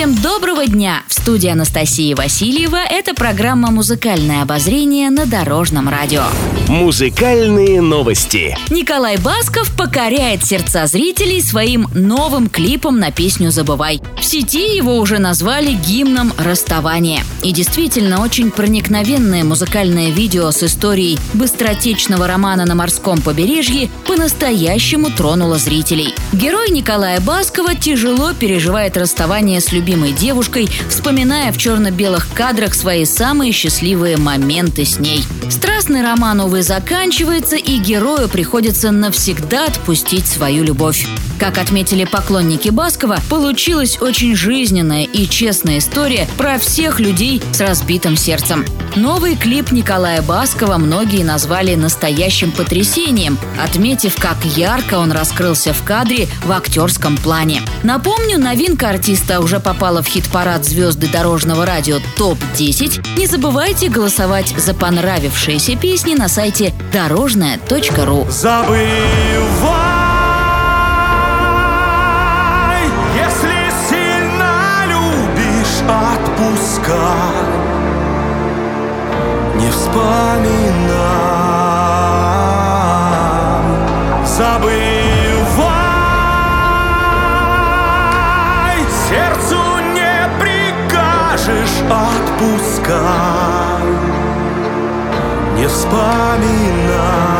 Всем доброго дня! В студии Анастасии Васильева это программа «Музыкальное обозрение» на Дорожном радио. Музыкальные новости. Николай Басков покоряет сердца зрителей своим новым клипом на песню «Забывай». В сети его уже назвали гимном расставания. И действительно, очень проникновенное музыкальное видео с историей быстротечного романа на морском побережье по-настоящему тронуло зрителей. Герой Николая Баскова тяжело переживает расставание с любимой девушкой, вспоминая в черно-белых кадрах свои самые счастливые моменты с ней. Страстный роман, увы, заканчивается, и герою приходится навсегда отпустить свою любовь. Как отметили поклонники Баскова, получилась очень жизненная и честная история про всех людей с разбитым сердцем. Новый клип Николая Баскова многие назвали настоящим потрясением, отметив, как ярко он раскрылся в кадре в актерском плане. Напомню, новинка артиста уже попала в хит-парад звезды дорожного радио ТОП-10. Не забывайте голосовать за понравившиеся песни на сайте дорожная.ру. Забывай отпускай, не вспоминай, забывай, сердцу не прикажешь отпускай, не вспоминай.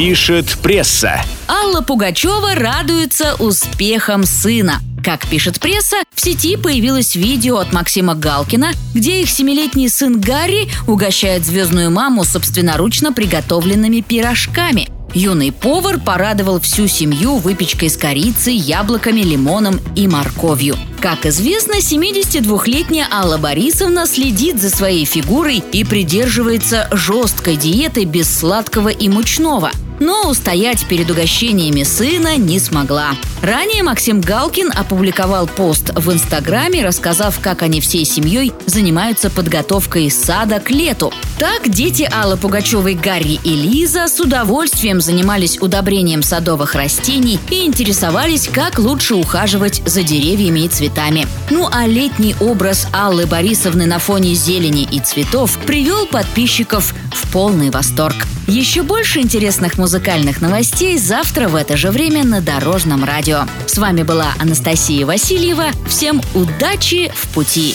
Пишет пресса. Алла Пугачева радуется успехам сына. Как пишет пресса, в сети появилось видео от Максима Галкина, где их семилетний сын Гарри угощает звездную маму собственноручно приготовленными пирожками. Юный повар порадовал всю семью выпечкой с корицей, яблоками, лимоном и морковью. Как известно, 72-летняя Алла Борисовна следит за своей фигурой и придерживается жесткой диеты без сладкого и мучного – но устоять перед угощениями сына не смогла. Ранее Максим Галкин опубликовал пост в Инстаграме, рассказав, как они всей семьей занимаются подготовкой сада к лету. Так дети Аллы Пугачевой, Гарри и Лиза с удовольствием занимались удобрением садовых растений и интересовались, как лучше ухаживать за деревьями и цветами. Ну а летний образ Аллы Борисовны на фоне зелени и цветов привел подписчиков в полный восторг. Еще больше интересных музыкальных новостей завтра в это же время на Дорожном радио. С вами была Анастасия Васильева. Всем удачи в пути!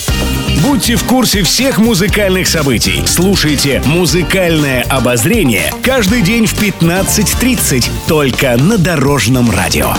Будьте в курсе всех музыкальных событий. Слушайте «Музыкальное обозрение» каждый день в 15.30 только на Дорожном радио.